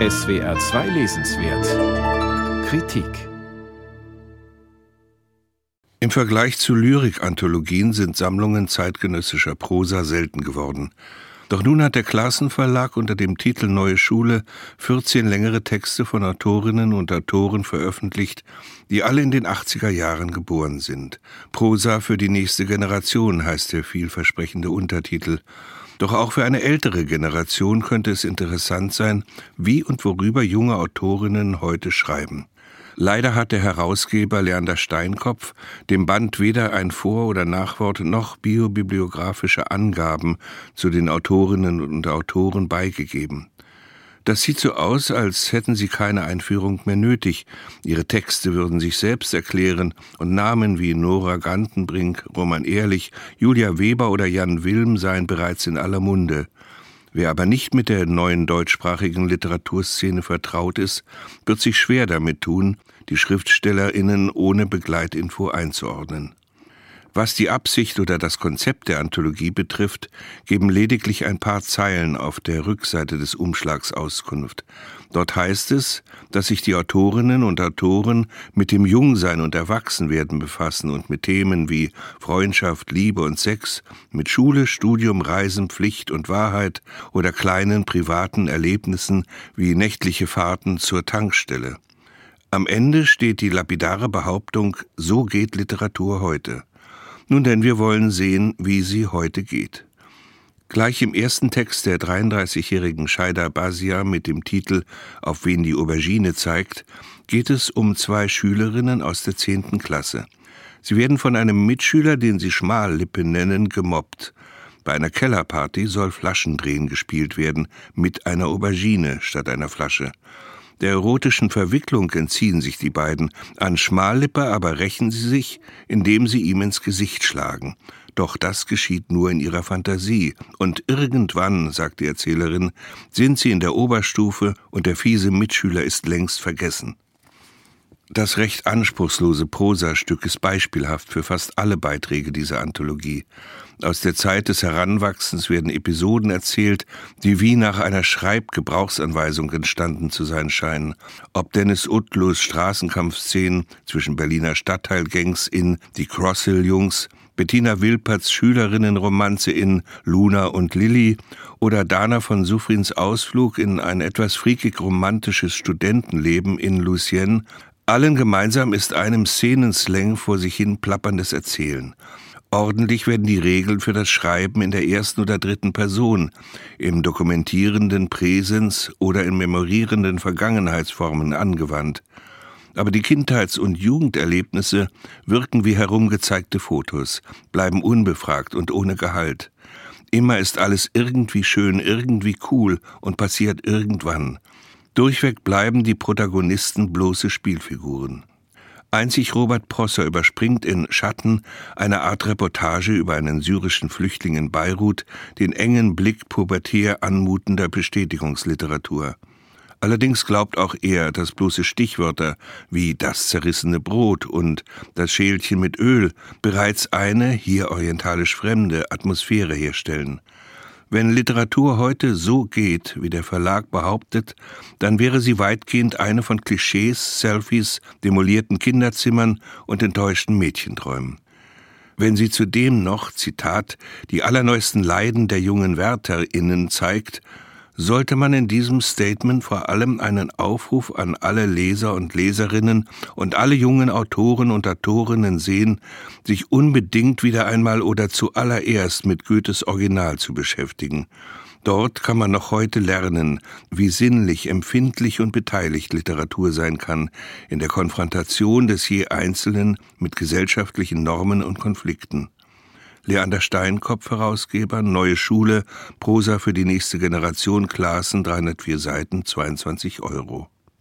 SWR 2 Lesenswert Kritik Im Vergleich zu Lyrik-Anthologien sind Sammlungen zeitgenössischer Prosa selten geworden. Doch nun hat der Klassen Verlag unter dem Titel Neue Schule 14 längere Texte von Autorinnen und Autoren veröffentlicht, die alle in den 80er Jahren geboren sind. Prosa für die nächste Generation heißt der vielversprechende Untertitel. Doch auch für eine ältere Generation könnte es interessant sein, wie und worüber junge Autorinnen heute schreiben. Leider hat der Herausgeber Leander Steinkopf dem Band weder ein Vor- oder Nachwort noch biobibliografische Angaben zu den Autorinnen und Autoren beigegeben. Das sieht so aus, als hätten sie keine Einführung mehr nötig. Ihre Texte würden sich selbst erklären und Namen wie Nora Gantenbrink, Roman Ehrlich, Julia Weber oder Jan Wilm seien bereits in aller Munde. Wer aber nicht mit der neuen deutschsprachigen Literaturszene vertraut ist, wird sich schwer damit tun, die Schriftstellerinnen ohne Begleitinfo einzuordnen. Was die Absicht oder das Konzept der Anthologie betrifft, geben lediglich ein paar Zeilen auf der Rückseite des Umschlags Auskunft. Dort heißt es, dass sich die Autorinnen und Autoren mit dem Jungsein und Erwachsenwerden befassen und mit Themen wie Freundschaft, Liebe und Sex, mit Schule, Studium, Reisen, Pflicht und Wahrheit oder kleinen privaten Erlebnissen wie nächtliche Fahrten zur Tankstelle. Am Ende steht die lapidare Behauptung, so geht Literatur heute. Nun denn, wir wollen sehen, wie sie heute geht. Gleich im ersten Text der 33-jährigen Shaida Basia mit dem Titel Auf wen die Aubergine zeigt, geht es um zwei Schülerinnen aus der zehnten Klasse. Sie werden von einem Mitschüler, den sie Schmallippe nennen, gemobbt. Bei einer Kellerparty soll Flaschendrehen gespielt werden, mit einer Aubergine statt einer Flasche. Der erotischen Verwicklung entziehen sich die beiden, an Schmallippe aber rächen sie sich, indem sie ihm ins Gesicht schlagen. Doch das geschieht nur in ihrer Fantasie, und irgendwann, sagt die Erzählerin, sind sie in der Oberstufe und der fiese Mitschüler ist längst vergessen. Das recht anspruchslose Prosastück ist beispielhaft für fast alle Beiträge dieser Anthologie. Aus der Zeit des Heranwachsens werden Episoden erzählt, die wie nach einer Schreibgebrauchsanweisung entstanden zu sein scheinen. Ob Dennis Utlos Straßenkampfszenen zwischen Berliner Stadtteilgangs in Die Crosshill-Jungs, Bettina Wilperts Schülerinnenromanze in Luna und Lilly oder Dana von Suffrins Ausflug in ein etwas friekig romantisches Studentenleben in Lucienne, allen gemeinsam ist einem Szenenslang vor sich hin plapperndes Erzählen. Ordentlich werden die Regeln für das Schreiben in der ersten oder dritten Person, im dokumentierenden Präsens oder in memorierenden Vergangenheitsformen angewandt. Aber die Kindheits- und Jugenderlebnisse wirken wie herumgezeigte Fotos, bleiben unbefragt und ohne Gehalt. Immer ist alles irgendwie schön, irgendwie cool und passiert irgendwann. Durchweg bleiben die Protagonisten bloße Spielfiguren. Einzig Robert Prosser überspringt in Schatten eine Art Reportage über einen syrischen Flüchtling in Beirut den engen Blick pubertär anmutender Bestätigungsliteratur. Allerdings glaubt auch er, dass bloße Stichwörter wie das zerrissene Brot und das Schälchen mit Öl bereits eine, hier orientalisch fremde, Atmosphäre herstellen. Wenn Literatur heute so geht, wie der Verlag behauptet, dann wäre sie weitgehend eine von Klischees, Selfies, demolierten Kinderzimmern und enttäuschten Mädchenträumen. Wenn sie zudem noch, Zitat, die allerneuesten Leiden der jungen WärterInnen zeigt, sollte man in diesem Statement vor allem einen Aufruf an alle Leser und Leserinnen und alle jungen Autoren und Autorinnen sehen, sich unbedingt wieder einmal oder zuallererst mit Goethes Original zu beschäftigen. Dort kann man noch heute lernen, wie sinnlich, empfindlich und beteiligt Literatur sein kann, in der Konfrontation des je Einzelnen mit gesellschaftlichen Normen und Konflikten. Leander Steinkopf, Herausgeber, Neue Schule, Prosa für die nächste Generation, Klassen, 304 Seiten, 22 Euro.